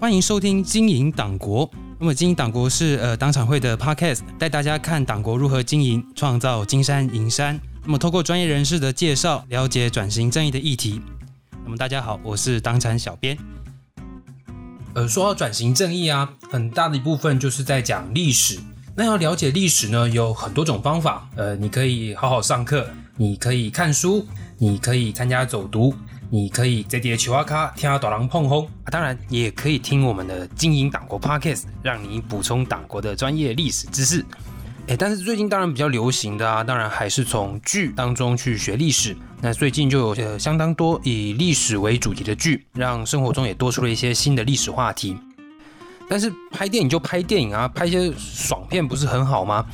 欢迎收听《经营党国》。那么，《经营党国》是呃党产会的 Podcast，带大家看党国如何经营，创造金山银山。那么，透过专业人士的介绍，了解转型正义的议题。那么，大家好，我是党产小编。呃，说到转型正义啊，很大的一部分就是在讲历史。那要了解历史呢，有很多种方法。呃，你可以好好上课，你可以看书，你可以参加走读。你可以在底下求阿卡听阿导郎碰轰啊，当然也可以听我们的经营党国 podcast，让你补充党国的专业历史知识。哎，但是最近当然比较流行的啊，当然还是从剧当中去学历史。那最近就有相当多以历史为主题的剧，让生活中也多出了一些新的历史话题。但是拍电影就拍电影啊，拍一些爽片不是很好吗？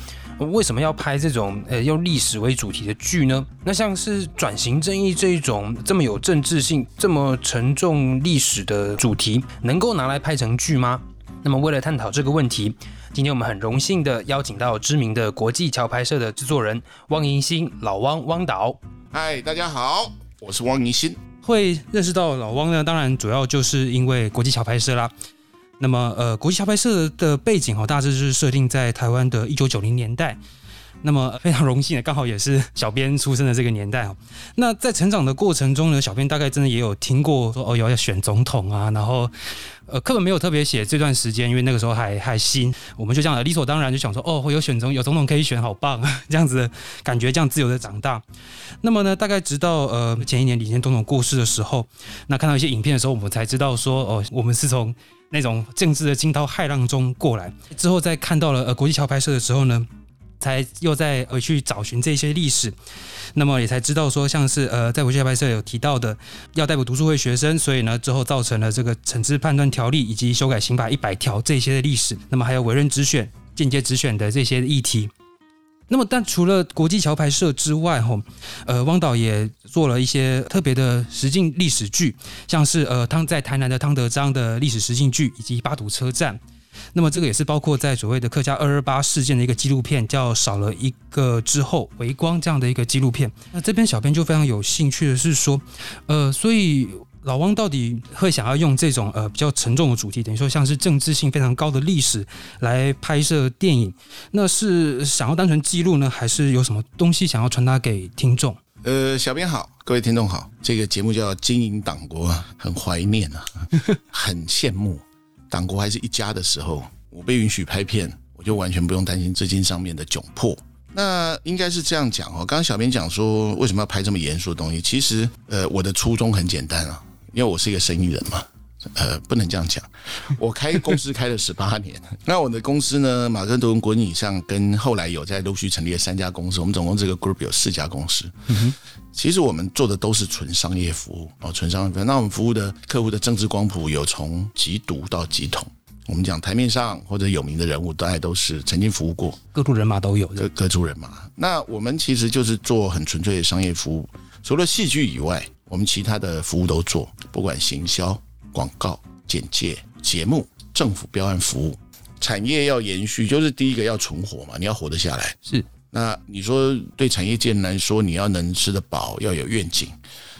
为什么要拍这种呃用历史为主题的剧呢？那像是转型正义这一种这么有政治性、这么沉重历史的主题，能够拿来拍成剧吗？那么为了探讨这个问题，今天我们很荣幸的邀请到知名的国际桥拍摄的制作人汪银新老汪汪导。嗨，大家好，我是汪银新。会认识到老汪呢，当然主要就是因为国际桥拍摄啦。那么，呃，国际桥拍摄的背景哈，大致是设定在台湾的一九九零年代。那么非常荣幸的，刚好也是小编出生的这个年代哈。那在成长的过程中呢，小编大概真的也有听过说哦，要要选总统啊，然后呃，课本没有特别写这段时间，因为那个时候还还新，我们就这样理所当然就想说哦，会有选总有总统可以选，好棒啊 这样子的感觉，这样自由的长大。那么呢，大概直到呃前一年李前总统过世的时候，那看到一些影片的时候，我们才知道说哦，我们是从。那种政治的惊涛骇浪中过来之后，在看到了呃国际桥拍摄的时候呢，才又再回去找寻这些历史，那么也才知道说，像是呃在国际桥拍摄有提到的要逮捕读书会学生，所以呢之后造成了这个惩治判断条例以及修改刑法一百条这些的历史，那么还有委任直选、间接直选的这些议题。那么，但除了国际桥牌社之外，吼，呃，汪导也做了一些特别的实境历史剧，像是呃汤在台南的汤德章的历史实境剧，以及八堵车站。那么，这个也是包括在所谓的客家二二八事件的一个纪录片，叫少了一个之后回光这样的一个纪录片。那这边小编就非常有兴趣的是说，呃，所以。老汪到底会想要用这种呃比较沉重的主题，等于说像是政治性非常高的历史来拍摄电影，那是想要单纯记录呢，还是有什么东西想要传达给听众？呃，小编好，各位听众好，这个节目叫《经营党国》，很怀念啊，很羡慕党国还是一家的时候，我被允许拍片，我就完全不用担心资金上面的窘迫。那应该是这样讲哦。刚刚小编讲说，为什么要拍这么严肃的东西？其实，呃，我的初衷很简单啊。因为我是一个生意人嘛，呃，不能这样讲。我开公司开了十八年，那我的公司呢，马克多文国际以上跟后来有在陆续成立了三家公司，我们总共这个 group 有四家公司。其实我们做的都是纯商业服务哦，纯商业。那我们服务的客户的政治光谱有从极毒到极统。我们讲台面上或者有名的人物，大概都是曾经服务过，各路人马都有，各各族人马。那我们其实就是做很纯粹的商业服务，除了戏剧以外。我们其他的服务都做，不管行销、广告、简介、节目、政府标案服务，产业要延续，就是第一个要存活嘛，你要活得下来。是，那你说对产业界来说，你要能吃得饱，要有愿景，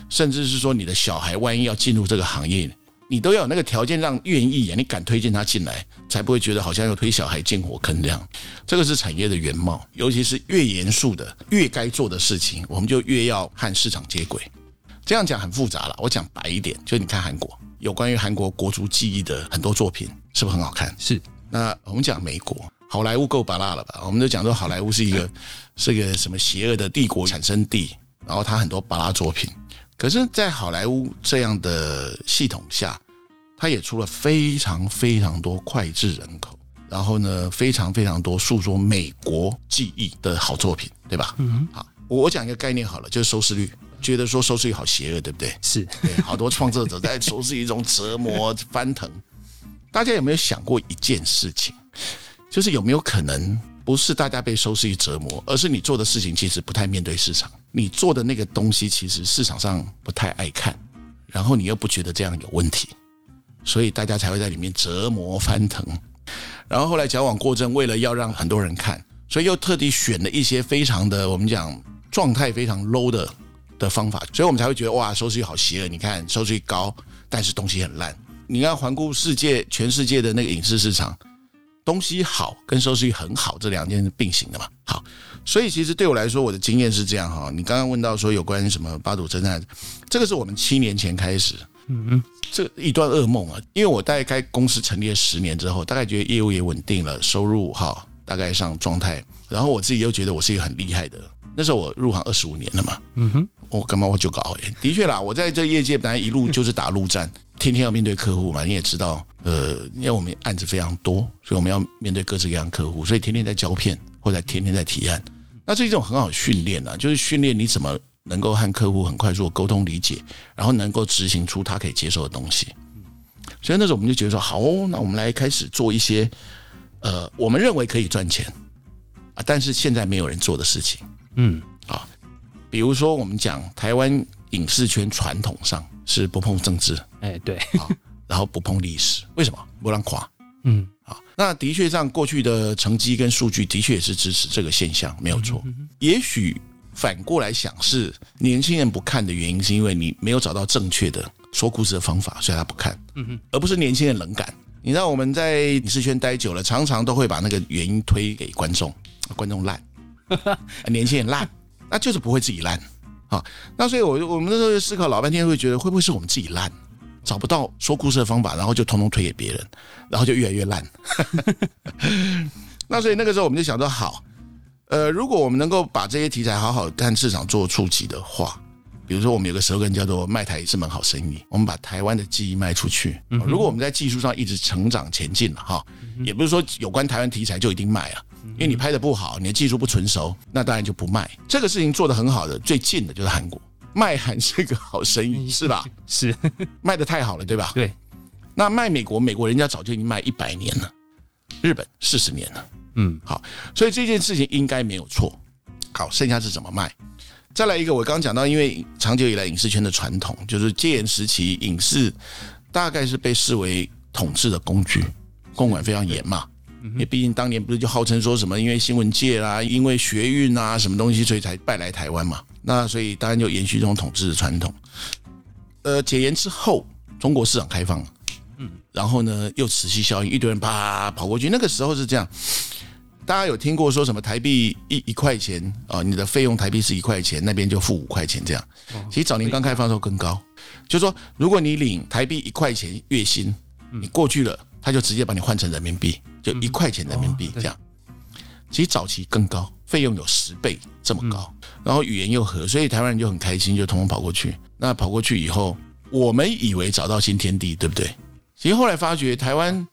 甚至是说你的小孩万一要进入这个行业，你都要有那个条件让愿意啊，你敢推荐他进来，才不会觉得好像要推小孩进火坑这样。这个是产业的原貌，尤其是越严肃的、越该做的事情，我们就越要和市场接轨。这样讲很复杂了，我讲白一点，就你看韩国有关于韩国国族记忆的很多作品，是不是很好看？是。那我们讲美国好莱坞够巴拉了吧？我们就讲说好莱坞是一个 是一个什么邪恶的帝国产生地，然后它很多巴拉作品。可是，在好莱坞这样的系统下，它也出了非常非常多脍炙人口，然后呢，非常非常多诉说美国记忆的好作品，对吧？嗯。好，我讲一个概念好了，就是收视率。觉得说收视率好邪恶，对不对？是对，好多创作者在收视率中折磨翻腾。大家有没有想过一件事情？就是有没有可能不是大家被收视率折磨，而是你做的事情其实不太面对市场，你做的那个东西其实市场上不太爱看，然后你又不觉得这样有问题，所以大家才会在里面折磨翻腾。然后后来矫枉过正，为了要让很多人看，所以又特地选了一些非常的我们讲状态非常 low 的。的方法，所以我们才会觉得哇，收视率好邪恶。你看收视率高，但是东西很烂，你要环顾世界，全世界的那个影视市场，东西好跟收视率很好这两件是并行的嘛。好，所以其实对我来说，我的经验是这样哈。你刚刚问到说有关什么八堵侦探，这个是我们七年前开始，嗯嗯，这一段噩梦啊。因为我大概公司成立了十年之后，大概觉得业务也稳定了，收入哈大概上状态，然后我自己又觉得我是一个很厉害的。那时候我入行二十五年了嘛，嗯哼，我干嘛我就搞？的确啦，我在这业界本来一路就是打陆战，天天要面对客户嘛。你也知道，呃，因为我们案子非常多，所以我们要面对各式各样客户，所以天天在胶片或者天天在提案。那这是一种很好的训练啊，就是训练你怎么能够和客户很快速的沟通理解，然后能够执行出他可以接受的东西。所以那时候我们就觉得说，好，那我们来开始做一些，呃，我们认为可以赚钱啊，但是现在没有人做的事情。嗯。啊，比如说我们讲台湾影视圈传统上是不碰政治，哎对，啊，然后不碰历史，为什么？不让垮？嗯。啊，那的确上过去的成绩跟数据的确也是支持这个现象，没有错。也许反过来想是年轻人不看的原因，是因为你没有找到正确的说故事的方法，所以他不看，嗯哼，而不是年轻人冷感。你知道我们在影视圈待久了，常常都会把那个原因推给观众，观众烂。年轻人烂，那就是不会自己烂啊。那所以，我我们那时候思考老半天，会觉得会不会是我们自己烂，找不到说故事的方法，然后就通通推给别人，然后就越来越烂。那所以那个时候我们就想说，好，呃，如果我们能够把这些题材好好看市场做触及的话，比如说我们有个 slogan 叫做“卖台是门好生意”，我们把台湾的记忆卖出去。如果我们在技术上一直成长前进了哈，也不是说有关台湾题材就一定卖啊。因为你拍的不好，你的技术不纯熟，那当然就不卖。这个事情做得很好的，最近的就是韩国，卖韩是个好生意，是吧？是卖的太好了，对吧？对。那卖美国，美国人家早就已经卖一百年了，日本四十年了。嗯，好，所以这件事情应该没有错。好，剩下是怎么卖？再来一个，我刚刚讲到，因为长久以来影视圈的传统，就是戒严时期，影视大概是被视为统治的工具，公管非常严嘛。因为毕竟当年不是就号称说什么，因为新闻界啦，因为学运啊，什么东西，所以才败来台湾嘛。那所以当然就延续这种统治的传统。呃，解严之后，中国市场开放，嗯，然后呢又持续效应，一堆人啪跑过去。那个时候是这样，大家有听过说什么台币一一块钱啊，你的费用台币是一块钱，那边就付五块钱这样。其实早年刚开放的时候更高，就说如果你领台币一块钱月薪，你过去了，他就直接把你换成人民币。就一块钱人民币这样，其实早期更高，费用有十倍这么高，然后语言又合，所以台湾人就很开心，就通通跑过去。那跑过去以后，我们以为找到新天地，对不对？其实后来发觉，台湾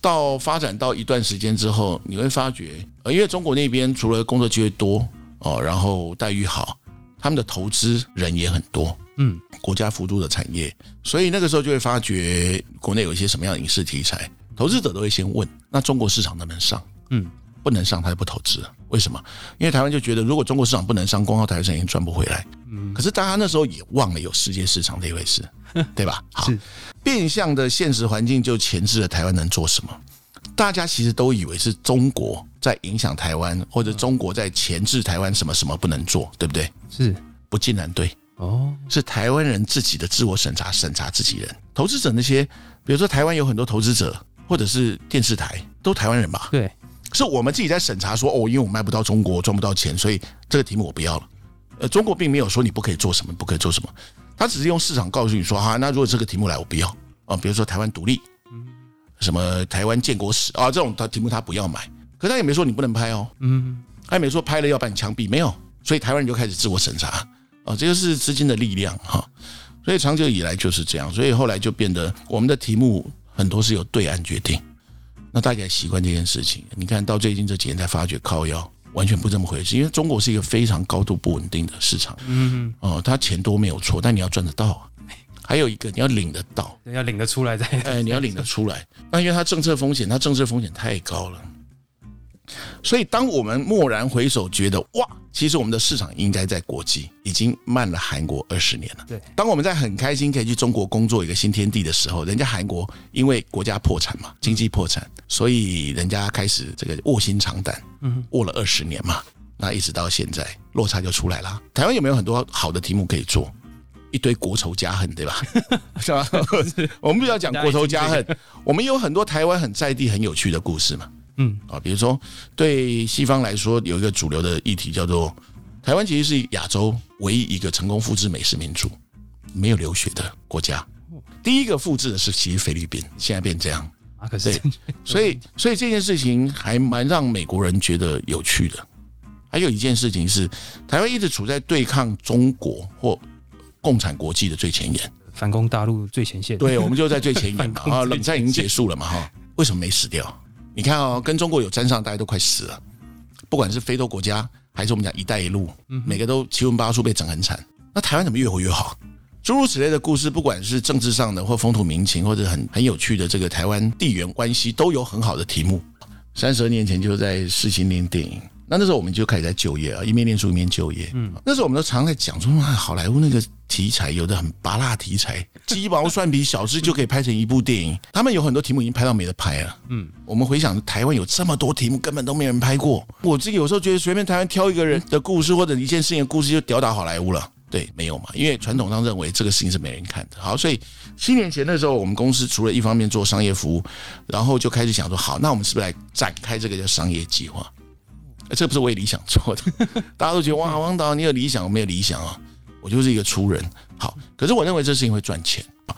到发展到一段时间之后，你会发觉，呃，因为中国那边除了工作机会多哦，然后待遇好，他们的投资人也很多，嗯，国家辅助的产业，所以那个时候就会发觉国内有一些什么样的影视题材。投资者都会先问：那中国市场能不能上？嗯，不能上，他就不投资。为什么？因为台湾就觉得，如果中国市场不能上，光靠台湾已经赚不回来。嗯，可是大家那时候也忘了有世界市场这一回事，对吧？好，变相的现实环境就钳制了台湾能做什么。大家其实都以为是中国在影响台湾，或者中国在钳制台湾什么什么不能做，对不对？是，不尽然对。哦，是台湾人自己的自我审查，审查自己人。投资者那些，比如说台湾有很多投资者。或者是电视台都台湾人吧？对，是我们自己在审查说哦，因为我卖不到中国，赚不到钱，所以这个题目我不要了。呃，中国并没有说你不可以做什么，不可以做什么，他只是用市场告诉你说哈，那如果这个题目来，我不要啊。比如说台湾独立，嗯，什么台湾建国史啊这种他题目他不要买，可他也没说你不能拍哦，嗯，他也没说拍了要把你枪毙，没有，所以台湾人就开始自我审查啊，这个是资金的力量哈，所以长久以来就是这样，所以后来就变得我们的题目。很多是由对岸决定，那大家习惯这件事情。你看到最近这几年才发觉靠腰完全不这么回事，因为中国是一个非常高度不稳定的市场。嗯，哦，他钱多没有错，但你要赚得到。还有一个你要领得到，要领得出来再。哎，你要领得出来。那因为它政策风险，它政策风险太高了。所以，当我们蓦然回首，觉得哇，其实我们的市场应该在国际，已经慢了韩国二十年了。对，当我们在很开心可以去中国工作一个新天地的时候，人家韩国因为国家破产嘛，经济破产，所以人家开始这个卧薪尝胆，嗯，卧了二十年嘛，那一直到现在，落差就出来了。台湾有没有很多好的题目可以做？一堆国仇家恨，对吧？是吧？我们不要讲国仇家恨，我们有很多台湾很在地、很有趣的故事嘛。嗯，啊，比如说对西方来说，有一个主流的议题叫做台湾其实是亚洲唯一一个成功复制美式民主、没有流血的国家。第一个复制的是其实菲律宾，现在变这样。啊，可是 所以，所以这件事情还蛮让美国人觉得有趣的。还有一件事情是，台湾一直处在对抗中国或共产国际的最前沿，反攻大陆最前线。对，我们就在最前沿嘛。啊，冷战已经结束了嘛，哈，为什么没死掉？你看哦，跟中国有沾上，大家都快死了。不管是非洲国家，还是我们讲“一带一路”，每个都七荤八素被整很惨。那台湾怎么越活越好？诸如此类的故事，不管是政治上的，或风土民情，或者很很有趣的这个台湾地缘关系，都有很好的题目。三十二年前就在世新念电影，那那时候我们就开始在就业啊，一面念书一面就业。嗯，那时候我们都常在讲说，啊，好莱坞那个题材有的很拔辣题材，鸡毛蒜皮小事就可以拍成一部电影。他们有很多题目已经拍到没得拍了。嗯，我们回想台湾有这么多题目，根本都没人拍过。我自己有时候觉得，随便台湾挑一个人的故事或者一件事情的故事，就吊打好莱坞了。对，没有嘛，因为传统上认为这个事情是没人看的。好，所以七年前的时候，我们公司除了一方面做商业服务，然后就开始想说，好，那我们是不是来展开这个叫商业计划？呃这不是为理想做的，大家都觉得哇，王导你有理想，我没有理想啊，我就是一个粗人。好，可是我认为这事情会赚钱啊，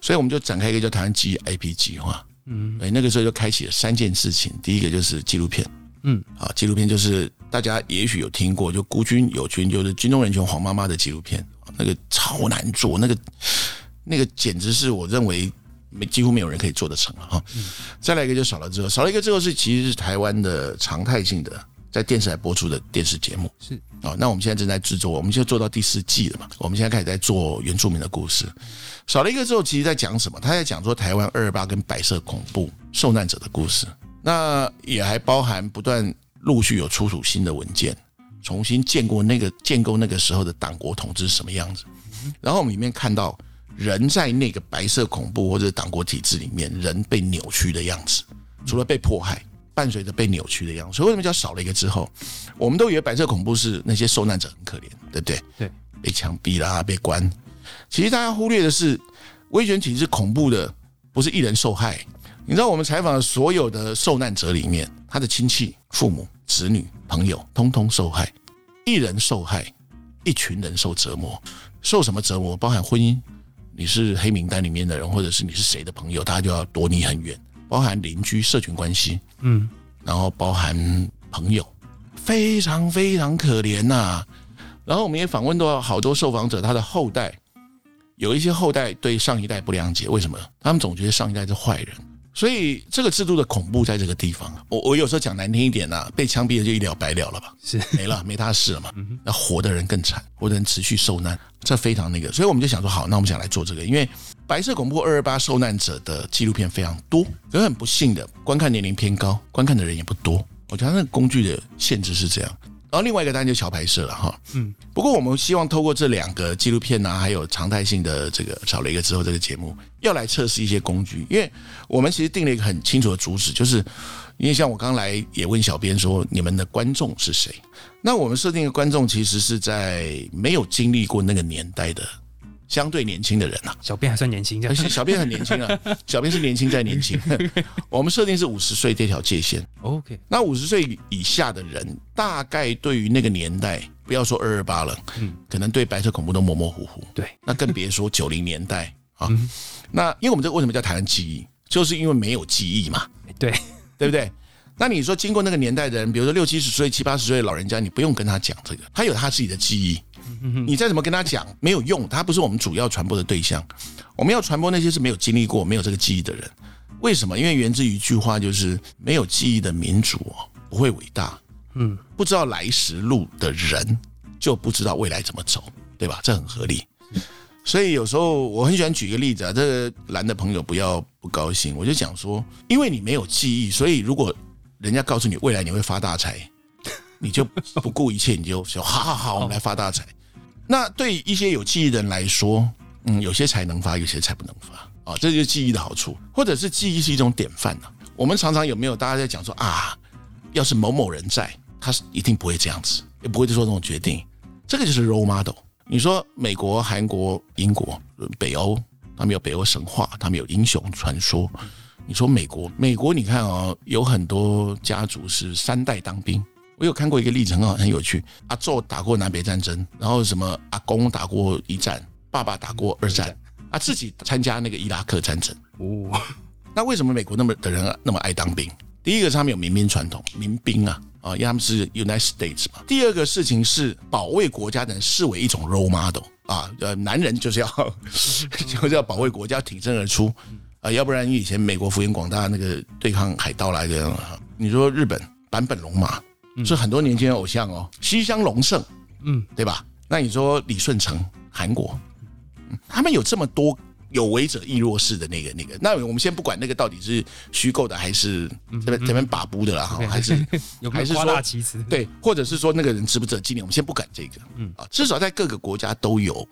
所以我们就展开一个叫台湾记忆 IP 计划。嗯，哎，那个时候就开启了三件事情，第一个就是纪录片。嗯，啊，纪录片就是大家也许有听过，就孤军有军，就是军中人权黄妈妈的纪录片，那个超难做，那个那个简直是我认为没几乎没有人可以做得成了哈。再来一个就少了之后，少了一个之后是其实是台湾的常态性的在电视台播出的电视节目是啊。那我们现在正在制作，我们现在做到第四季了嘛？我们现在开始在做原住民的故事。少了一个之后，其实在讲什么？他在讲说台湾二二八跟白色恐怖受难者的故事。那也还包含不断陆续有出土新的文件，重新建过那个建构那个时候的党国统治是什么样子。然后我们里面看到人在那个白色恐怖或者党国体制里面，人被扭曲的样子，除了被迫害，伴随着被扭曲的样子。所以为什么叫少了一个之后，我们都以为白色恐怖是那些受难者很可怜，对不对？对，被枪毙啦，被关。其实大家忽略的是，威权体制恐怖的不是一人受害。你知道我们采访的所有的受难者里面，他的亲戚、父母、子女、朋友，通通受害，一人受害，一群人受折磨。受什么折磨？包含婚姻，你是黑名单里面的人，或者是你是谁的朋友，他就要躲你很远。包含邻居、社群关系，嗯，然后包含朋友，非常非常可怜呐、然后我们也访问到好多受访者，他的后代有一些后代对上一代不谅解，为什么？他们总觉得上一代是坏人，所以这个制度的恐怖在这个地方。我我有时候讲难听一点呐、被枪毙了就一了百了了吧，是没了，没他事了嘛。那活的人更惨，活的人持续受难，这非常那个。所以我们就想说，好，那我们想来做这个，因为白色恐怖二二八受难者的纪录片非常多，可是很不幸的，观看年龄偏高，观看的人也不多。我觉得那个工具的限制是这样。然后另外一个当然就桥拍摄了哈，嗯，不过我们希望透过这两个纪录片啊，还有常态性的这个少了一个之后这个节目，要来测试一些工具，因为我们其实定了一个很清楚的主旨，就是因为像我刚来也问小编说，你们的观众是谁？那我们设定的观众其实是在没有经历过那个年代的相对年轻的人啊，小编还算年轻，这样。而且小编很年轻啊，小编是年轻再年轻，我们设定是五十岁这条界限。OK，那五十岁以下的人，大概对于那个年代，不要说二二八了，嗯，可能对白色恐怖都模模糊糊。对，那更别说九零年代啊。那因为我们这个为什么叫台湾记忆，就是因为没有记忆嘛，对，对不对？那你说经过那个年代的人，比如说六七十岁、七八十岁的老人家，你不用跟他讲这个，他有他自己的记忆，你再怎么跟他讲没有用，他不是我们主要传播的对象。我们要传播那些是没有经历过、没有这个记忆的人。为什么？因为源自于一句话，就是没有记忆的民族哦不会伟大。嗯，不知道来时路的人，就不知道未来怎么走，对吧？这很合理。所以有时候我很喜欢举一个例子啊，这个蓝的朋友不要不高兴，我就讲说，因为你没有记忆，所以如果人家告诉你未来你会发大财，你就不顾一切，你就说好好好，我们来发大财。那对一些有记忆的人来说，嗯，有些财能发，有些财不能发啊，这就是记忆的好处，或者是记忆是一种典范呢、我们常常有没有大家在讲说啊，要是某某人在，他是一定不会这样子，也不会做这种决定。这个就是 role model。你说美国、韩国、英国、北欧，他们有北欧神话，他们有英雄传说。你说美国，美国你看哦，有很多家族是三代当兵。我有看过一个例子，很好，很有趣。阿宙打过南北战争，然后什么阿公打过一战，爸爸打过二战，啊，自己参加那个伊拉克战争。哦，那为什么美国那么的人那么爱当兵？第一个是他们有民兵传统，民兵啊。啊，因为他们是 United States 嘛。第二个事情是保卫国家的人视为一种 role model 啊，呃，男人就是要 就是要保卫国家，挺身而出啊，要不然以前美国幅员广大，那个对抗海盗来的，你说日本坂本龙马是很多年轻人偶像哦，西乡隆盛，嗯，对吧？那你说李舜成，韩国，他们有这么多。有为者亦若是的那个那个，那我们先不管那个到底是虚构的还是这边这边把布的啦，还是 还是说其词？对，或者是说那个人值不值得纪念？我们先不管这个，嗯啊，至少在各个国家都有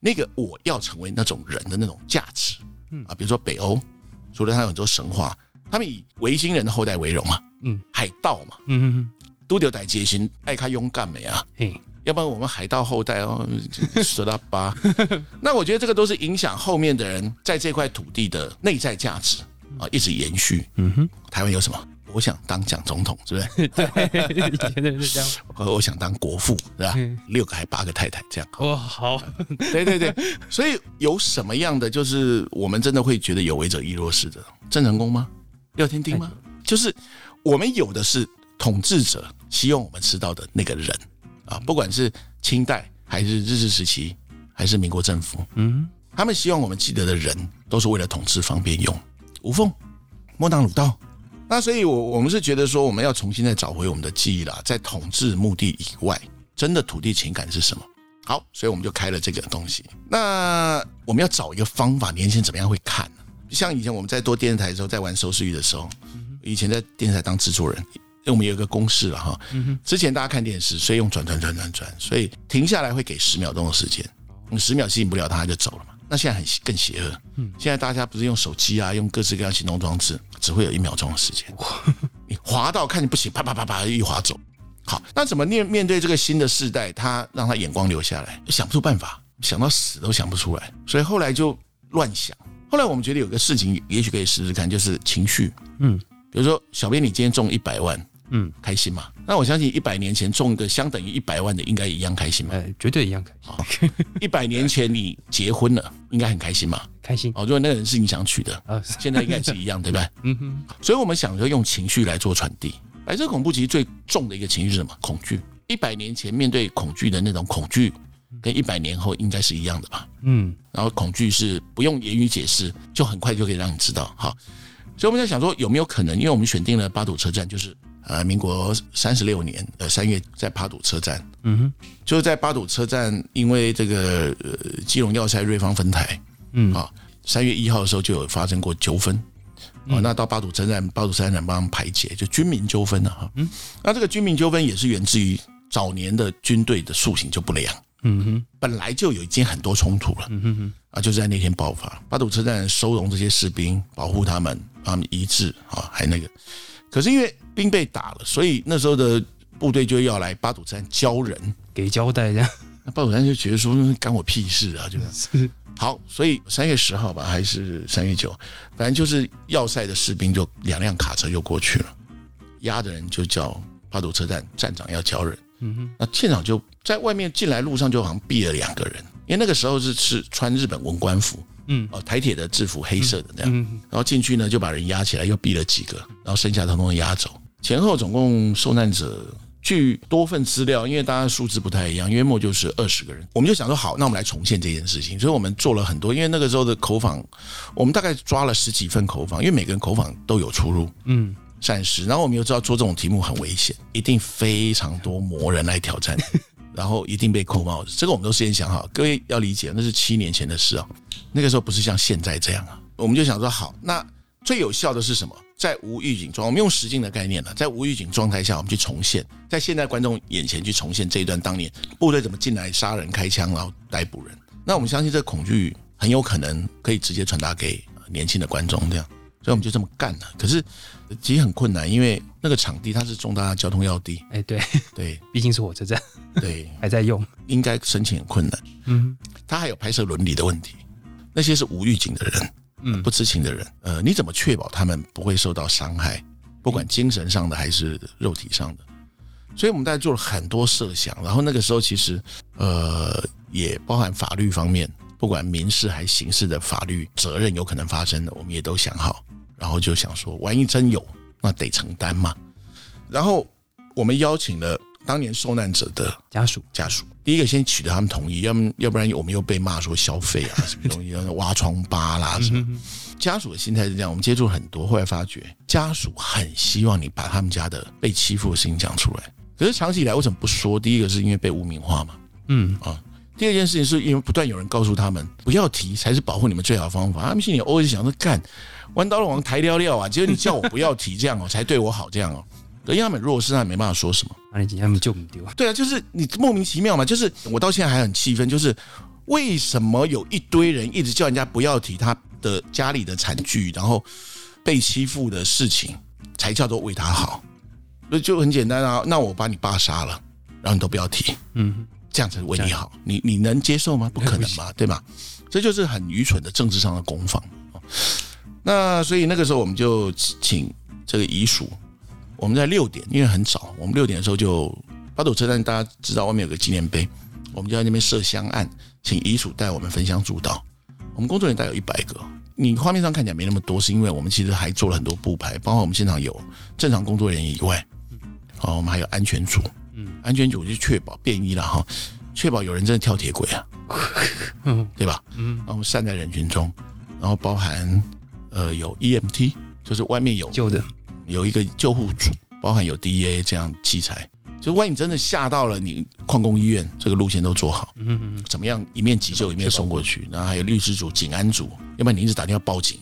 那个我要成为那种人的那种价值，嗯。啊，比如说北欧，除了他有很多神话，他们以维京人的后代为荣嘛，嗯，海盗嘛，嗯嗯嗯，都有带决心，爱开勇敢美啊？要不然我们海盗后代哦，死到八。那我觉得这个都是影响后面的人在这块土地的内在价值啊，一直延续。嗯哼，台湾有什么？我想当蒋总统，是不是？对，以前的人是这样。我想当国父，是吧？六个还八个太太这样。哦，好。对对对，所以有什么样的就是我们真的会觉得有为者亦若是的郑成功吗？廖天丁吗？就是我们有的是统治者希望我们知道的那个人。啊，不管是清代还是日治时期，还是民国政府，嗯，他们希望我们记得的人都是为了统治方便用。无缝、莫当鲁道，那所以，我我们是觉得说，我们要重新再找回我们的记忆啦，在统治目的以外，真的土地情感是什么？好，所以我们就开了这个东西。那我们要找一个方法，年轻人怎么样会看？像以前我们在做电视台的时候，在玩收视率的时候，以前在电视台当制作人。因为我们有一个公式了哈，之前大家看电视，所以用转转转转转，所以停下来会给十秒钟的时间，你十秒吸引不了他就走了嘛。那现在很更邪恶，现在大家不是用手机啊，用各式各样行动装置，只会有一秒钟的时间，你滑到看你不行，啪啪啪啪一滑走。好，那怎么面面对这个新的世代，他让他眼光留下来，想不出办法，想到死都想不出来，所以后来就乱想。后来我们觉得有个事情也许可以试试看，就是情绪，嗯，比如说小编你今天中一百万。嗯，开心嘛？那我相信一百年前中一个相等于一百万的，应该一样开心嘛？哎，绝对一样开心。一百年前你结婚了，应该很开心嘛？开心。哦，如果那个人是你想娶的，啊，现在应该是一样，对不对？嗯哼。所以我们想着用情绪来做传递。白色恐怖其实最重的一个情绪是什么？恐惧。一百年前面对恐惧的那种恐惧，跟一百年后应该是一样的吧？嗯。然后恐惧是不用言语解释，就很快就可以让你知道。好，所以我们在想说，有没有可能？因为我们选定了八堵车站，就是。呃，民国三十六年的三月，在巴堵车站，嗯哼，就是在巴堵车站，因为这个呃基隆要塞瑞芳分台，嗯。啊，三月一号的时候就有发生过纠纷，啊，那到巴堵车站，巴堵车站帮排解，就军民纠纷了哈，嗯，那这个军民纠纷也是源自于早年的军队的塑形就不良，嗯哼，本来就有已经很多冲突了，嗯哼哼，啊，就在那天爆发，巴堵车站收容这些士兵，保护他们，他们医治啊，还那个。可是因为兵被打了，所以那时候的部队就要来八堵山教人，给交代这样。那八堵山就觉得说干我屁事啊，就是好。所以三月十号吧，还是三月九，反正就是要塞的士兵就两辆卡车就过去了，押的人就叫八堵车站站长要交人。嗯哼，那现场就在外面进来路上就好像毙了两个人，因为那个时候是是穿日本文官服。嗯，哦，台铁的制服黑色的那样，然后进去呢就把人压起来，又毙了几个，然后剩下统统压走。前后总共受难者，据多份资料，因为大家数字不太一样，约莫就是二十个人。我们就想说，好，那我们来重现这件事情。所以我们做了很多，因为那个时候的口访，我们大概抓了十几份口访，因为每个人口访都有出入。嗯，暂时，然后我们又知道做这种题目很危险，一定非常多魔人来挑战。然后一定被扣帽子，这个我们都事先想好。各位要理解，那是七年前的事啊，那个时候不是像现在这样啊。我们就想说，好，那最有效的是什么？在无预警状，我们用实境的概念呢，在无预警状态下，我们去重现，在现在观众眼前去重现这一段当年部队怎么进来杀人、开枪，然后逮捕人。那我们相信，这恐惧很有可能可以直接传达给年轻的观众，这样。所以我们就这么干了。可是其实很困难，因为那个场地它是重大的交通要地，哎，对，对 毕竟是火车站，对，还在用。应该申请很困难。嗯它还有拍摄伦理的问题，那些是无预警的人，嗯不知情的人，呃，你怎么确保他们不会受到伤害？不管精神上的还是肉体上的，所以我们大家做了很多设想。然后那个时候其实，呃，也包含法律方面，不管民事还刑事的法律责任有可能发生的，我们也都想好。然后就想说，万一真有，那得承担嘛。然后我们邀请了当年受难者的家属，家属，第一个先取得他们同意，要么要不然我们又被骂说消费啊，什么东西挖疮疤啦什么。家属的心态是这样，我们接触很多，后来发觉家属很希望你把他们家的被欺负的事情讲出来，可是长期以来为什么不说？第一个是因为被污名化嘛，嗯啊。第二件事情是因为不断有人告诉他们不要提才是保护你们最好的方法，他们心里偶尔想着干弯刀了王抬撩撩啊，结果你叫我不要提这样哦，才对我好这样哦，因为他们弱势，他们没办法说什么。那你今天就不丢，对啊，就是你莫名其妙嘛，就是我到现在还很气愤，就是为什么有一堆人一直叫人家不要提他的家里的惨剧，然后被欺负的事情，才叫做为他好？那就很简单啊，那我把你爸杀了，然后你都不要提，嗯这样才是为你好，你你能接受吗？不可能嘛，对吧？这就是很愚蠢的政治上的攻防。那所以那个时候我们就请这个遗属，我们在六点，因为很早，我们六点的时候就八斗车站，大家知道外面有个纪念碑，我们就在那边设香案，请遗属带我们焚香祝祷。我们工作人员大概有一百个，你画面上看起来没那么多，是因为我们其实还做了很多布牌，包括我们现场有正常工作人员以外，哦，我们还有安全组，嗯。安全组就确保便衣了哈，确保有人真的跳铁轨啊，嗯。对吧？嗯，然后散在人群中，然后包含呃有 EMT，就是外面有救的，有一个救护组，包含有 DEA 这样器材，就万一你真的吓到了，你矿工医院这个路线都做好，嗯嗯怎么样一面急救一面送过去，然后还有律师组、警安组，要不然你一直打电话报警，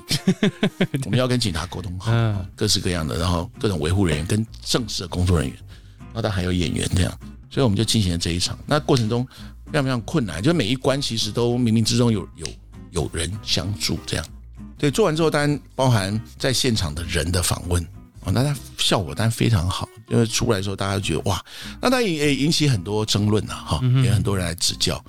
我们要跟警察沟通好，嗯。各式各样的，然后各种维护人员跟正式的工作人员，然后他还有演员这样，所以我们就进行了这一场。那过程中非常非常困难，就每一关其实都冥冥之中有有有人相助这样。对，做完之后当然包含在现场的人的访问啊，那它效果当然非常好，因为出来的时候大家觉得哇，那它也也引起很多争论呐，哈，也有很多人来指教。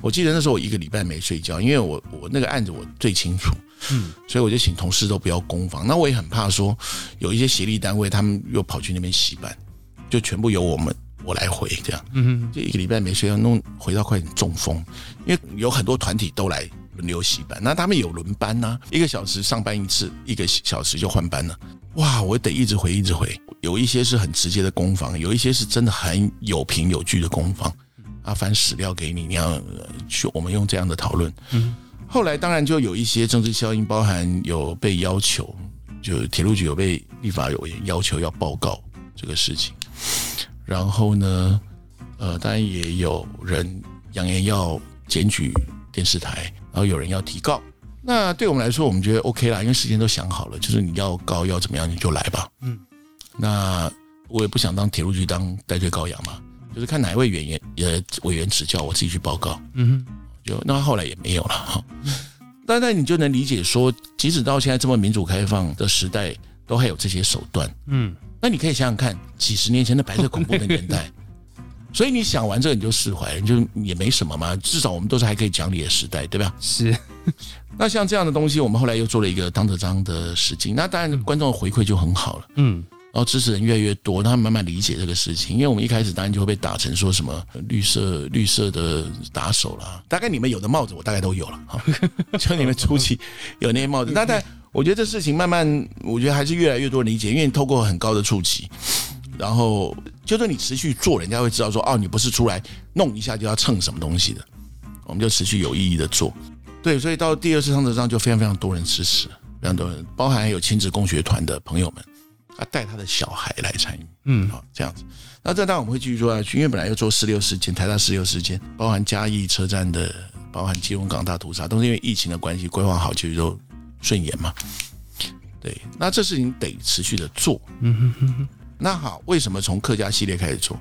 我记得那时候我一个礼拜没睡觉，因为我我那个案子我最清楚，嗯，所以我就请同事都不要攻防。那我也很怕说有一些协力单位他们又跑去那边洗版，就全部由我们我来回这样，嗯就一个礼拜没睡觉，弄回到快点中风，因为有很多团体都来轮流洗班，那他们有轮班呐、一个小时上班一次，一个小时就换班了。哇，我得一直回，一直回。有一些是很直接的攻防，有一些是真的很有凭有据的攻防。啊，翻史料给你，你要呃去我们用这样的讨论。嗯，后来当然就有一些政治效应，包含有被要求，就铁路局有被立法委员要求要报告这个事情。然后呢，呃，当然也有人扬言要检举电视台，然后有人要提告。那对我们来说，我们觉得 OK 啦，因为时间都想好了，就是你要告要怎么样你就来吧。嗯，那我也不想当铁路局当代罪羔羊嘛，就是看哪一位委员呃委员指教，我自己去报告。嗯就那后来也没有了哈。但但你就能理解说，即使到现在这么民主开放的时代，都还有这些手段。嗯那你可以想想看，几十年前的白色恐怖的年代，所以你想完这个你就释怀，你就也没什么嘛。至少我们都是还可以讲理的时代，对吧？是，那像这样的东西，我们后来又做了一个当德章的事情，那当然观众的回馈就很好了。嗯然后支持人越来越多，他们慢慢理解这个事情。因为我们一开始当然就会被打成说什么绿色绿色的打手啦，大概你们有的帽子我大概都有了哈，就你们初期有那些帽子。那但我觉得这事情慢慢，我觉得还是越来越多理解，因为你透过很高的触及，然后就算你持续做，人家会知道说哦，你不是出来弄一下就要蹭什么东西的，我们就持续有意义的做。对，所以到第二次汤德章就非常非常多人支持，非常多人，包含有亲子共学团的朋友们。他带他的小孩来参与，嗯好这样子。那这当然我们会继续做下去，因为本来要做四六事件，台大四六事件，包含嘉义车站的，包含基隆港大屠杀，都是因为疫情的关系规划好，就都顺延嘛。对，那这事情得持续的做。嗯哼哼哼，那好，为什么从客家系列开始做？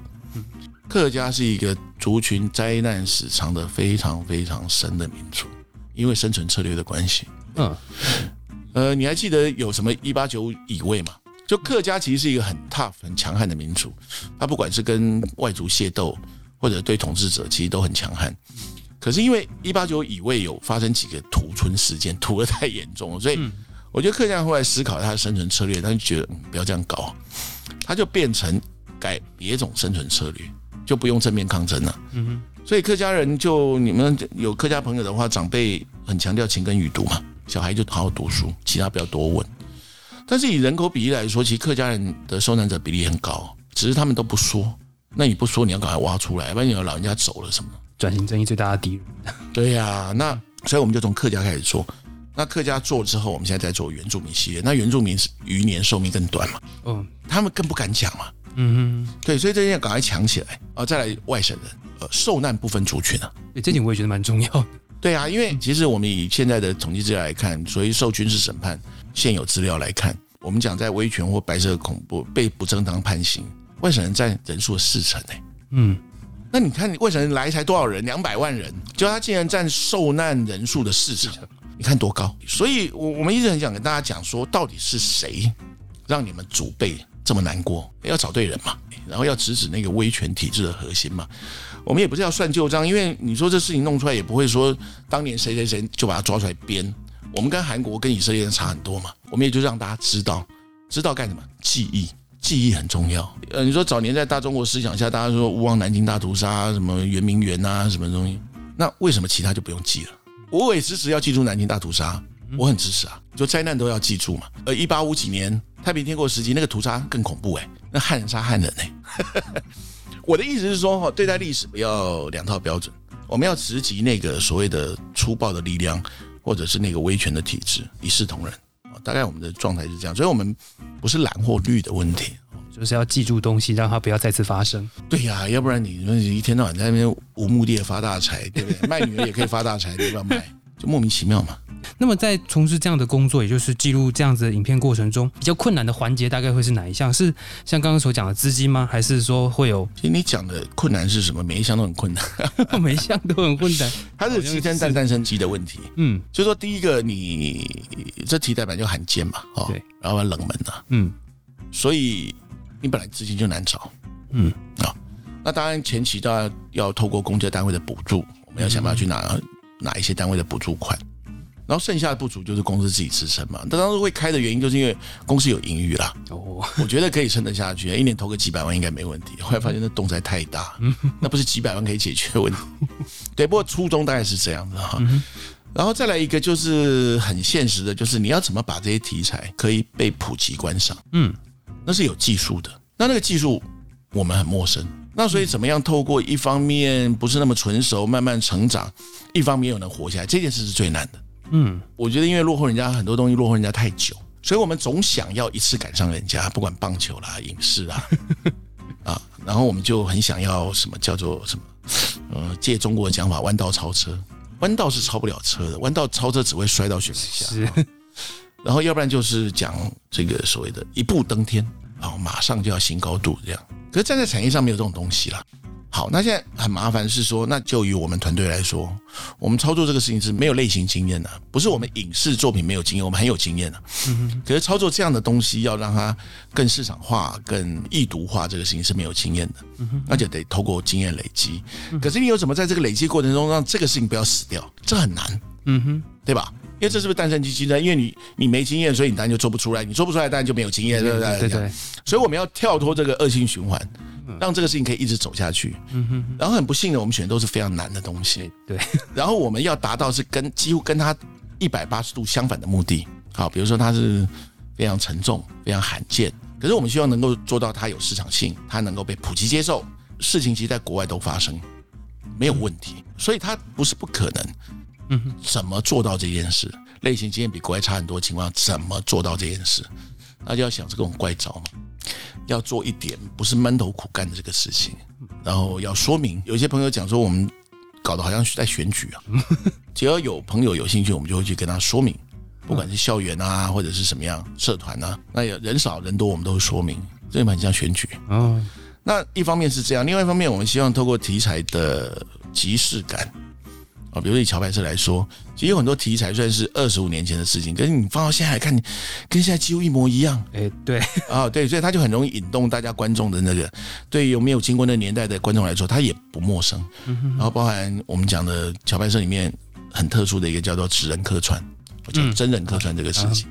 客家是一个族群灾难史藏的非常非常深的民族，因为生存策略的关系。嗯呃，你还记得有什么一八九乙未吗？就客家其实是一个很 tough、很强悍的民族，他不管是跟外族械斗，或者对统治者，其实都很强悍。可是因为一八九乙未有发生几个屠村事件，屠的太严重了，所以我觉得客家人后来思考他的生存策略，他就觉得不要这样搞，他就变成改别种生存策略，就不用正面抗争了。嗯哼。所以客家人就你们有客家朋友的话，长辈很强调勤耕与读嘛，小孩就好好读书，其他不要多问。但是以人口比例来说，其实客家人的受难者比例很高，只是他们都不说。那你不说，你要赶快挖出来，不然你有老人家走了什么？转型正义最大的敌人。对呀，那所以我们就从客家开始做。那客家做之后，我们现在在做原住民系列。那原住民是余年寿命更短嘛？嗯，他们更不敢讲嘛。嗯哼，对，所以这件赶快抢起来啊！再来外省人，呃，受难不分族群啊，这点我也觉得蛮重要。对啊，因为其实我们以现在的统计资料来看，所以受军事审判现有资料来看，我们讲在威权或白色恐怖被不正当判刑，外省人占人数的四成诶。嗯，那你看你为什么来才多少人？两百万人，就他竟然占受难人数的四成，你看多高？所以，我我们一直很想跟大家讲说，到底是谁让你们祖辈？这么难过，要找对人嘛，然后要直指那个威权体制的核心嘛。我们也不是要算旧账，因为你说这事情弄出来，也不会说当年谁谁谁就把他抓出来编。我们跟韩国、跟以色列人差很多嘛，我们也就让大家知道，知道干什么？记忆，记忆很重要。呃，你说早年在大中国思想下，大家说勿忘南京大屠杀，什么圆明园啊，什么东西，那为什么其他就不用记了？我也支持要记住南京大屠杀，我很支持啊，就灾难都要记住嘛。呃，一八五几年。太平天国时期那个屠杀更恐怖哎，那汉人杀汉人哎。我的意思是说哈，对待历史不要两套标准，我们要直击那个所谓的粗暴的力量，或者是那个威权的体制，一视同仁大概我们的状态是这样，所以我们不是蓝或绿的问题，就是要记住东西，让它不要再次发生。对呀，要不然你一天到晚在那边无目的的发大财，对不对？卖女儿也可以发大财，对吧？卖就莫名其妙嘛。那么在从事这样的工作，也就是记录这样子的影片过程中，比较困难的环节大概会是哪一项？是像刚刚所讲的资金吗？还是说会有？其实你讲的困难是什么？每一项都很困难，每一项都很困难。它是鸡生蛋，蛋生鸡的问题。嗯，就说第一个，你这题代表就罕见嘛，哦，对，然后冷门的，嗯，所以你本来资金就难找，嗯啊，那当然前期都要要透过公家单位的补助，我们要想办法去拿拿一些单位的补助款。然后剩下的不足就是公司自己支撑嘛。他当时会开的原因，就是因为公司有盈余啦。哦，我觉得可以撑得下去，一年投个几百万应该没问题。后来发现那洞在太大，那不是几百万可以解决的问题。对，不过初衷大概是这样子哈。然后再来一个就是很现实的，就是你要怎么把这些题材可以被普及观赏？嗯，那是有技术的。那那个技术我们很陌生。那所以怎么样透过一方面不是那么纯熟，慢慢成长，一方面又能活下来，这件事是最难的。嗯，我觉得因为落后人家很多东西落后人家太久，所以我们总想要一次赶上人家，不管棒球啦、影视啊，啊，然后我们就很想要什么叫做什么，呃，借中国的讲法，弯道超车，弯道是超不了车的，弯道超车只会摔到雪地下。然后要不然就是讲这个所谓的一步登天，然后马上就要新高度这样。可是站在产业上没有这种东西了。好，那现在很麻烦是说，那就以我们团队来说，我们操作这个事情是没有类型经验的，不是我们影视作品没有经验，我们很有经验的。嗯可是操作这样的东西，要让它更市场化、更易读化，这个事情是没有经验的。嗯那就得透过经验累积。可是你有怎么在这个累积过程中让这个事情不要死掉？这很难。嗯哼，对吧？因为这是不是诞生机器呢？因为你你没经验，所以你当然就做不出来。你做不出来，当然就没有经验，对不对？对对。所以我们要跳脱这个恶性循环。让这个事情可以一直走下去，嗯哼。然后很不幸的，我们选的都是非常难的东西，对。然后我们要达到是跟几乎跟它一百八十度相反的目的，好，比如说它是非常沉重、非常罕见，可是我们希望能够做到它有市场性，它能够被普及接受。事情其实在国外都发生，没有问题，所以它不是不可能。嗯。怎么做到这件事？类型经验比国外差很多情况，怎么做到这件事？那就要想这种怪招嘛。要做一点不是闷头苦干的这个事情，然后要说明。有些朋友讲说我们搞得好像是在选举啊，只要有朋友有兴趣，我们就会去跟他说明，不管是校园啊，或者是什么样社团啊，那人少人多我们都会说明，这蛮像选举。嗯，那一方面是这样，另外一方面我们希望透过题材的即视感，啊，比如说以桥牌社来说，其实有很多题材虽然是二十五年前的事情，可是你放到现在来看，跟现在几乎一模一样。哎，对，啊，对，所以他就很容易引动大家观众的那个，对有没有经过那年代的观众来说，他也不陌生。然后包含我们讲的桥牌社里面很特殊的一个叫做纸人客串，叫真人客串这个事情。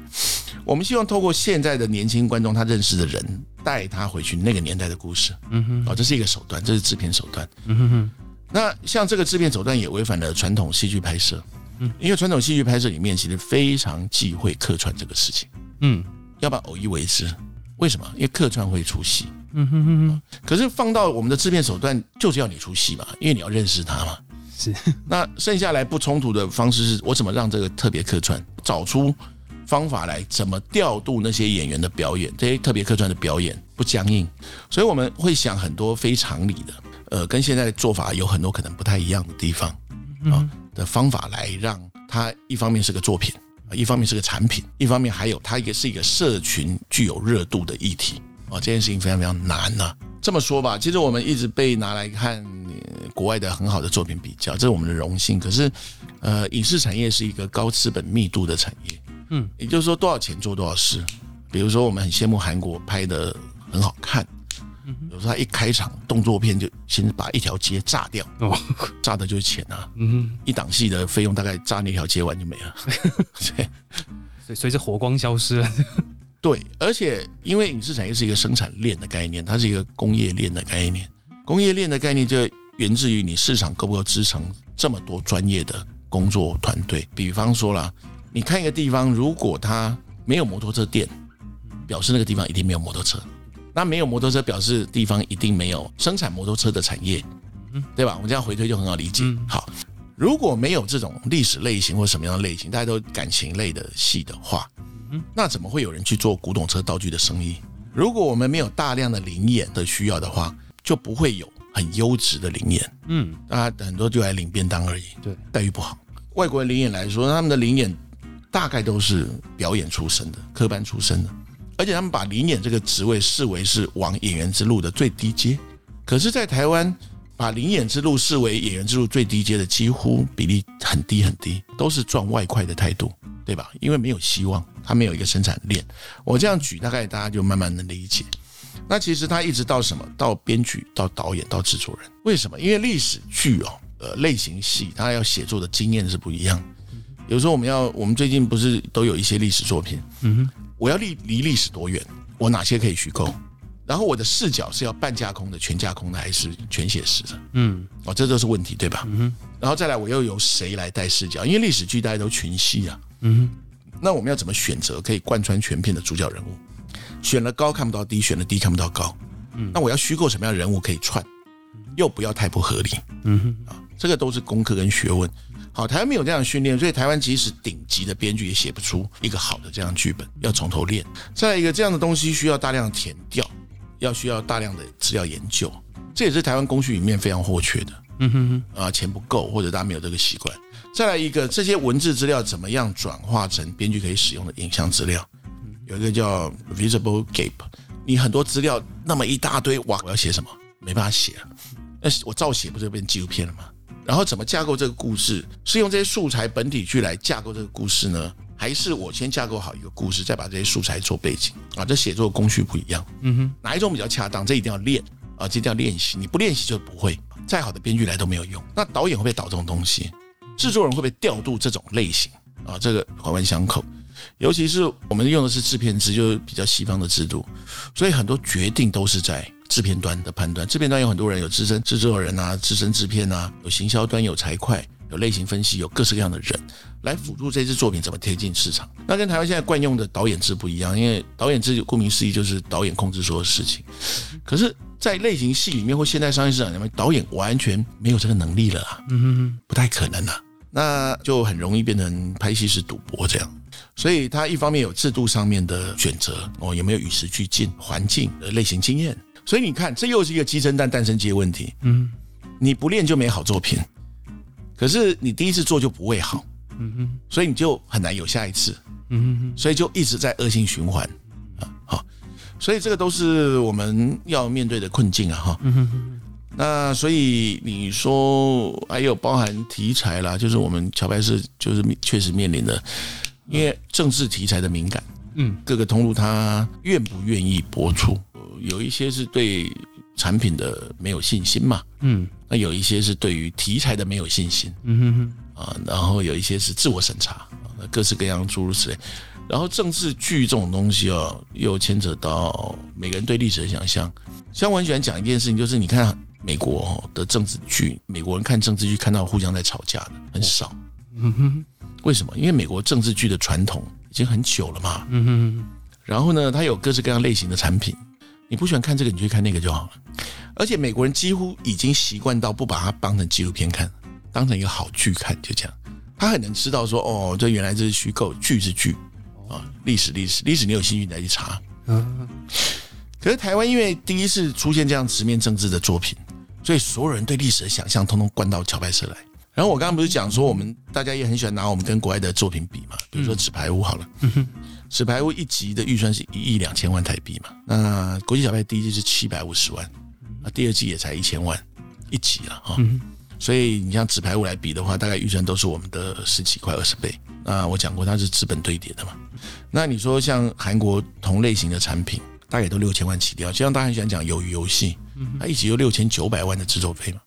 我们希望透过现在的年轻观众他认识的人，带他回去那个年代的故事。嗯哼，哦，这是一个手段，这是制片手段。嗯哼哼。那像这个制片手段也违反了传统戏剧拍摄。嗯，因为传统戏剧拍摄里面其实非常忌讳客串这个事情。嗯，要把偶一为之。为什么？因为客串会出戏。嗯哼哼哼。可是放到我们的制片手段，就是要你出戏嘛，因为你要认识他嘛。是。那剩下来不冲突的方式是我怎么让这个特别客串找出？方法来怎么调度那些演员的表演，这些特别客串的表演不僵硬，所以我们会想很多非常理的，呃，跟现在的做法有很多可能不太一样的地方啊的方法来让它一方面是个作品啊，一方面是个产品，一方面还有它也是一个社群具有热度的议题啊，这件事情非常非常难呐。这么说吧，其实我们一直被拿来看国外的很好的作品比较，这是我们的荣幸。可是，呃，影视产业是一个高资本密度的产业。嗯，也就是说，多少钱做多少事。比如说，我们很羡慕韩国拍的很好看，嗯，比如说他一开场动作片就先把一条街炸掉，哦，炸的就是钱啊，嗯，一档戏的费用大概炸那条街完就没了，对，所以随着火光消失了，对，而且因为影视产业是一个生产链的概念，它是一个工业链的概念，工业链的概念就源自于你市场够不够支撑这么多专业的工作团队，比方说啦。你看一个地方，如果它没有摩托车店，表示那个地方一定没有摩托车。那没有摩托车，表示地方一定没有生产摩托车的产业，对吧？我们这样回推就很好理解。好，如果没有这种历史类型或什么样的类型，大家都感情类的戏的话，那怎么会有人去做古董车道具的生意？如果我们没有大量的灵眼的需要的话，就不会有很优质的灵眼。嗯，大家很多就来领便当而已。对，待遇不好。外国人灵眼来说，他们的灵眼。大概都是表演出身的，科班出身的，而且他们把领演这个职位视为是往演员之路的最低阶。可是，在台湾，把领演之路视为演员之路最低阶的，几乎比例很低很低，都是赚外快的态度，对吧？因为没有希望，他没有一个生产链。我这样举，大概大家就慢慢能理解。那其实他一直到什么？到编剧，到导演，到制作人。为什么？因为历史剧哦，呃，类型戏，他要写作的经验是不一样。有时候我们要，我们最近不是都有一些历史作品？嗯哼，我要离离历史多远？我哪些可以虚构？然后我的视角是要半架空的、全架空的，还是全写实的？嗯，哦，这都是问题，对吧？嗯哼，然后再来，我又由谁来带视角？因为历史剧大家都群戏啊。嗯哼，那我们要怎么选择可以贯穿全片的主角人物？选了高看不到低，选了低看不到高。嗯，那我要虚构什么样的人物可以串，又不要太不合理？嗯哼，啊，这个都是功课跟学问。好，台湾没有这样的训练，所以台湾即使顶级的编剧也写不出一个好的这样剧本，要从头练。再来一个，这样的东西需要大量的填调，要需要大量的资料研究，这也是台湾工序里面非常或缺的。嗯哼哼，啊，钱不够，或者大家没有这个习惯。再来一个，这些文字资料怎么样转化成编剧可以使用的影像资料？有一个叫 visible gap，你很多资料那么一大堆，哇，我要写什么？没办法写了。那我照写不就变纪录片了吗？然后怎么架构这个故事？是用这些素材本体去来架构这个故事呢？还是我先架构好一个故事，再把这些素材做背景啊？这写作工序不一样，嗯哼，哪一种比较恰当？这一定要练啊，这一定要练习。你不练习就不会。再好的编剧来都没有用。那导演会不会导这种东西？制作人会不会调度这种类型啊？这个环环相扣。尤其是我们用的是制片制，就是比较西方的制度，所以很多决定都是在。制片端的判断，制片端有很多人，有资深制作人啊，资深制片啊，有行销端，有财会，有类型分析，有各式各样的人来辅助这支作品怎么贴近市场。那跟台湾现在惯用的导演制不一样，因为导演制顾名思义就是导演控制所有事情。可是，在类型戏里面或现代商业市场里面，导演完全没有这个能力了，嗯哼，不太可能啊，那就很容易变成拍戏是赌博这样。所以，他一方面有制度上面的选择，哦，有没有与时俱进环境的类型经验。所以你看，这又是一个鸡生蛋，蛋生鸡的问题。嗯，你不练就没好作品，可是你第一次做就不会好。嗯哼，所以你就很难有下一次。嗯哼，所以就一直在恶性循环。啊，好，所以这个都是我们要面对的困境啊。哈。嗯哼，那所以你说还有包含题材啦，就是我们乔白是就是确实面临的，因为政治题材的敏感，嗯，各个通路它愿不愿意播出，呃有一些是对产品的没有信心嘛，嗯那有一些是对于题材的没有信心嗯哼哼，啊，然后有一些是自我审查，啊各式各样诸如此类。然后政治剧这种东西哦，又牵扯到每个人对历史的想象。像我很喜欢讲一件事情，就是你看美国哦的政治剧，美国人看政治剧看到互相在吵架的很少。嗯哼，为什么？因为美国政治剧的传统已经很久了嘛。嗯哼，然后呢，它有各式各样类型的产品，你不喜欢看这个，你就去看那个就好了。而且美国人几乎已经习惯到不把它当成纪录片看，当成一个好剧看，就这样。他很能知道说，哦，这原来这是虚构，剧是剧啊，历史历史历史，你有兴趣你再去查。嗯可是台湾因为第一次出现这样直面政治的作品，所以所有人对历史的想象通通灌到桥牌社来。然后我刚刚不是讲说，我们大家也很喜欢拿我们跟国外的作品比嘛，比如说《纸牌屋》好了，《纸牌屋》一集的预算是一亿两千万台币嘛，那国际小牌第一季是七百五十万，那第二季也才一千万一集了哈。所以你像纸牌屋来比的话，大概预算都是我们的十几块二十倍。那我讲过它是资本堆叠的嘛。那你说像韩国同类型的产品，大概都六千万起跳，就像大家很喜欢讲鱿鱼游戏，它一集有六千九百万的制作费嘛，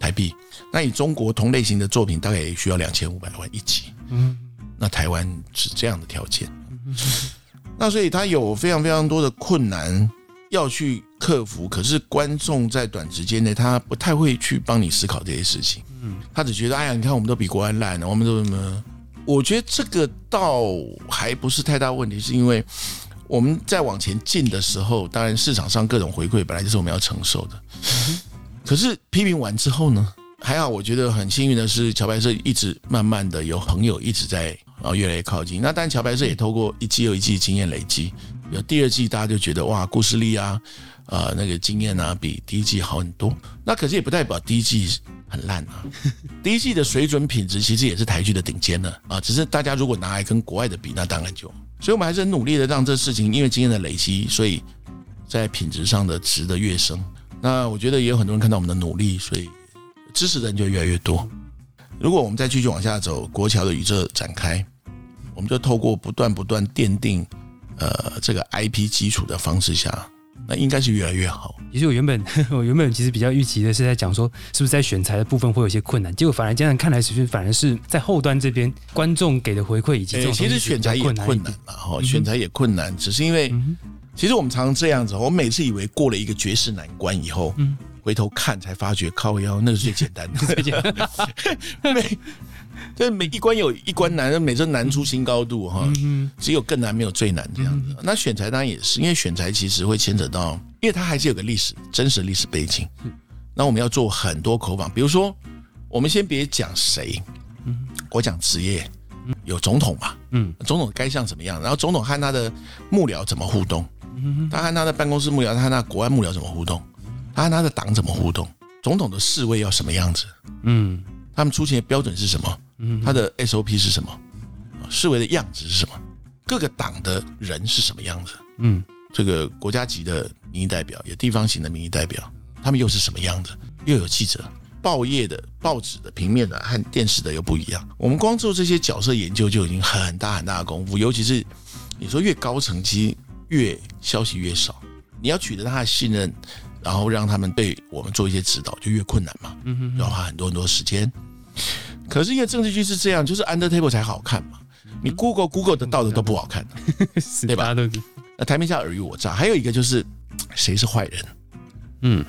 台币。那以中国同类型的作品，大概也需要两千五百万一集。嗯那台湾是这样的条件，那所以他有非常非常多的困难要去克服。可是观众在短时间内，他不太会去帮你思考这些事情。嗯他只觉得，哎呀，你看我们都比国外烂了，我们都什么？我觉得这个倒还不是太大问题，是因为我们在往前进的时候，当然市场上各种回馈本来就是我们要承受的。可是批评完之后呢，还好，我觉得很幸运的是，乔白社一直慢慢的有朋友一直在啊越来越靠近。那当然，桥牌社也透过一季又一季经验累积，有第二季大家就觉得哇，故事力啊，呃，那个经验啊，比第一季好很多。那可是也不代表第一季很烂啊，第一季的水准品质其实也是台剧的顶尖的啊，只是大家如果拿来跟国外的比，那当然就，所以我们还是很努力的让这事情因为经验的累积，所以在品质上的值得跃升。那我觉得也有很多人看到我们的努力，所以支持的人就越来越多。如果我们再继续往下走，国桥的宇宙展开，我们就透过不断不断奠定呃这个 IP 基础的方式下，那应该是越来越好。其实我原本 我原本其实比较预期的是在讲说，是不是在选材的部分会有些困难，结果反而这样看来，其实反而是在后端这边观众给的回馈以及这种东西其实选材也困难了哈，选材也困难，只是因为嗯其实我们常常这样子，我每次以为过了一个绝世难关以后，嗯回头看才发觉靠腰那是最简单的，每这每一关有一关难，每次难出新高度哈。嗯只有更难，没有最难这样子。那选材当然也是，因为选材其实会牵扯到，因为它还是有个历史真实历史背景。那我们要做很多口访，比如说，我们先别讲谁，我讲职业，有总统嘛，嗯。总统该像怎么样，然后总统和他的幕僚怎么互动，他和他的办公室幕僚，他和他的国安幕僚怎么互动，他和他的党怎么互动，总统的侍卫要什么样子，嗯他们出勤的标准是什么？嗯他的 SOP 是什么？侍卫的样子是什么？各个党的人是什么样子？嗯这个国家级的民意代表，有地方型的民意代表，他们又是什么样子？又有记者，报业的、报纸的、平面的和电视的又不一样。我们光做这些角色研究就已经很大很大的功夫，尤其是你说越高层，其实越消息越少，你要取得他的信任，然后让他们对我们做一些指导，就越困难嘛。嗯要花很多很多时间。可是因为政治剧是这样，就是 under table 才好看嘛。你 Google Google 的到的都不好看，是对吧那台面下尔虞我诈。还有一个就是谁是坏人？嗯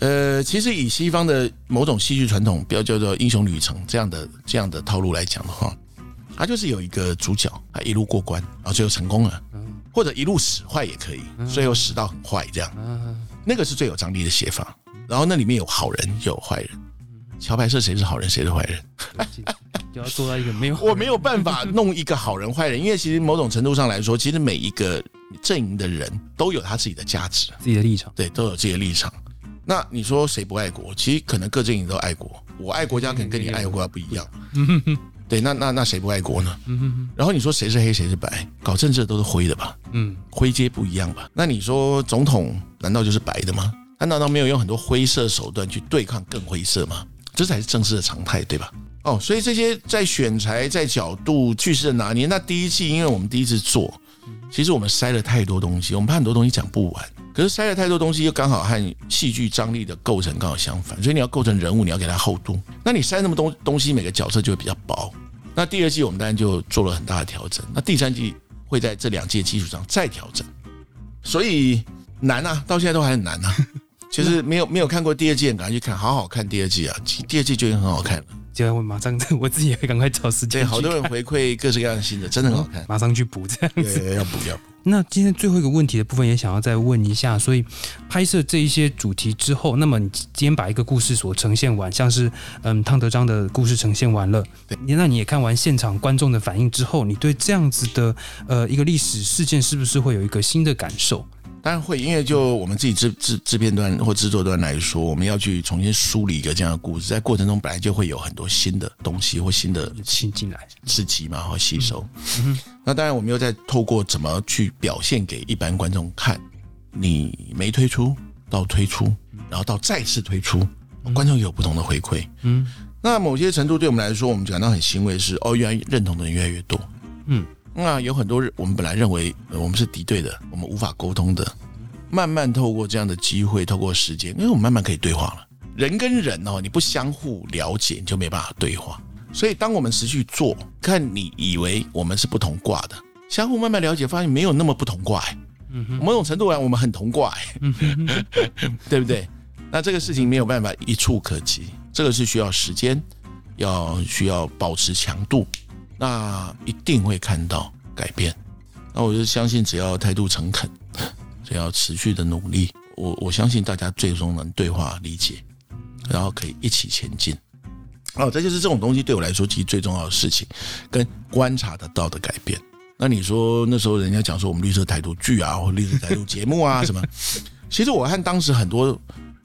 呃，其实以西方的某种戏剧传统，比较叫做英雄旅程这样的这样的套路来讲的话，他就是有一个主角，他一路过关，然后最后成功了，或者一路使坏也可以，最后使到很坏这样，啊那个是最有张力的写法。然后那里面有好人，有坏人。桥牌社谁是好人，谁是坏人？就要做到一个没有 我没有办法弄一个好人坏人，因为其实某种程度上来说，其实每一个阵营的人都有他自己的价值，自己的立场。对，都有自己的立场。那你说谁不爱国？其实可能各阵营都爱国，我爱国家可能跟你爱国家不一样。对，那那那谁不爱国呢嗯哼？然后你说谁是黑谁是白？搞政治的都是灰的吧？嗯灰阶不一样吧？那你说总统难道就是白的吗？他难道没有用很多灰色手段去对抗更灰色吗？这才是正式的常态，对吧？哦，所以这些在选材、在角度、叙事的拿捏，那第一季因为我们第一次做，其实我们塞了太多东西，我们怕很多东西讲不完。可是塞了太多东西，又刚好和戏剧张力的构成刚好相反，所以你要构成人物，你要给他厚度。那你塞那么多东西，每个角色就会比较薄。那第二季我们当然就做了很大的调整，那第三季会在这两季基础上再调整。所以难啊，到现在都还很难啊。其实没有没有看过第二季，赶快去看，好好看第二季啊！第二季就已经很好看了。就我马上，我自己也会赶快找时间。对，好多人回馈各式各样的新的，真的很好看，马上去补这样子。对，要补要补。那今天最后一个问题的部分，也想要再问一下。所以拍摄这一些主题之后，那么你今天把一个故事所呈现完，像是嗯汤德章的故事呈现完了，对，那你也看完现场观众的反应之后，你对这样子的呃一个历史事件，是不是会有一个新的感受？当然会，因为就我们自己制制制片端或制作端来说，我们要去重新梳理一个这样的故事，在过程中本来就会有很多新的东西或新的新进来刺激嘛，或吸收。那当然，我们又在透过怎么去表现给一般观众看，你没推出到推出，然后到再次推出，观众有不同的回馈。嗯，那某些程度对我们来说，我们感到很欣慰是哦，原来认同的人越来越多。嗯。那有很多我们本来认为我们是敌对的，我们无法沟通的，慢慢透过这样的机会，透过时间，因为我们慢慢可以对话了。人跟人哦，你不相互了解，你就没办法对话。所以当我们持续做，看你以为我们是不同卦的，相互慢慢了解，发现没有那么不同卦。嗯，某种程度来，我们很同卦。嗯，对不对？那这个事情没有办法一触可及，这个是需要时间，要需要保持强度。那一定会看到改变。那我就相信，只要态度诚恳，只要持续的努力，我我相信大家最终能对话理解，然后可以一起前进。哦，这就是这种东西对我来说，其实最重要的事情，跟观察得到的改变。那你说那时候人家讲说我们绿色态度剧啊，或绿色态度节目啊什么，其实我和当时很多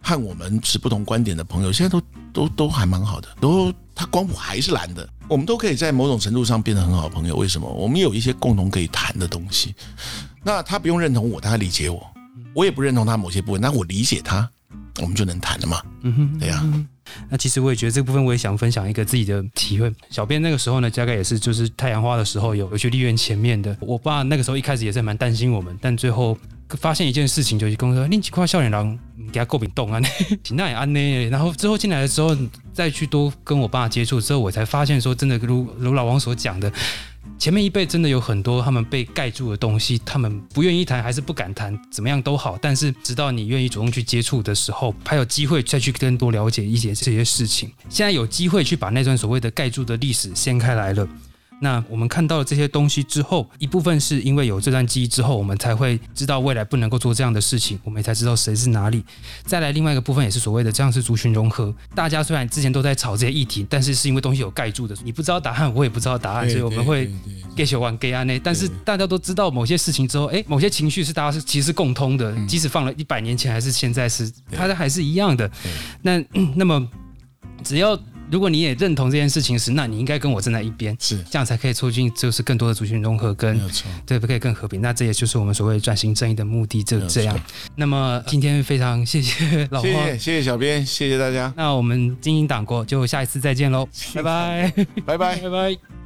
和我们持不同观点的朋友，现在都都都还蛮好的，都他光谱还是蓝的。我们都可以在某种程度上变得很好的朋友。为什么？我们有一些共同可以谈的东西。那他不用认同我，他理解我；我也不认同他某些部分，那我理解他，我们就能谈了嘛？嗯哼，对呀。那其实我也觉得这部分，我也想分享一个自己的体会。小编那个时候呢，大概也是就是太阳花的时候有有去立院前面的。我爸那个时候一开始也是蛮担心我们，但最后发现一件事情，就是跟我说：“另几块笑脸狼给他够饼动啊，那也安呢。”然后之后进来的时候，再去多跟我爸接触之后，我才发现说，真的如如老王所讲的。前面一辈真的有很多他们被盖住的东西，他们不愿意谈，还是不敢谈，怎么样都好。但是直到你愿意主动去接触的时候，还有机会再去更多了解一些这些事情。现在有机会去把那段所谓的盖住的历史掀开来了。那我们看到了这些东西之后，一部分是因为有这段记忆之后，我们才会知道未来不能够做这样的事情，我们也才知道谁是哪里。再来另外一个部分也是所谓的这样是族群融合。大家虽然之前都在吵这些议题，但是是因为东西有盖住的，你不知道答案，我也不知道答案，所以我们会 get 完 get 安内。但是大家都知道某些事情之后，哎，某些情绪是大家是其实是共通的，即使放了一百年前还是现在是，它还是一样的。那那么只要。如果你也认同这件事情时，那你应该跟我站在一边，是这样才可以促进就是更多的族群融合，跟对不可以更和平。那这也就是我们所谓转型正义的目的，就这样。那么今天非常谢谢 老黄，谢谢小编，谢谢大家。那我们精英党国就下一次再见喽，拜拜，拜拜，拜拜。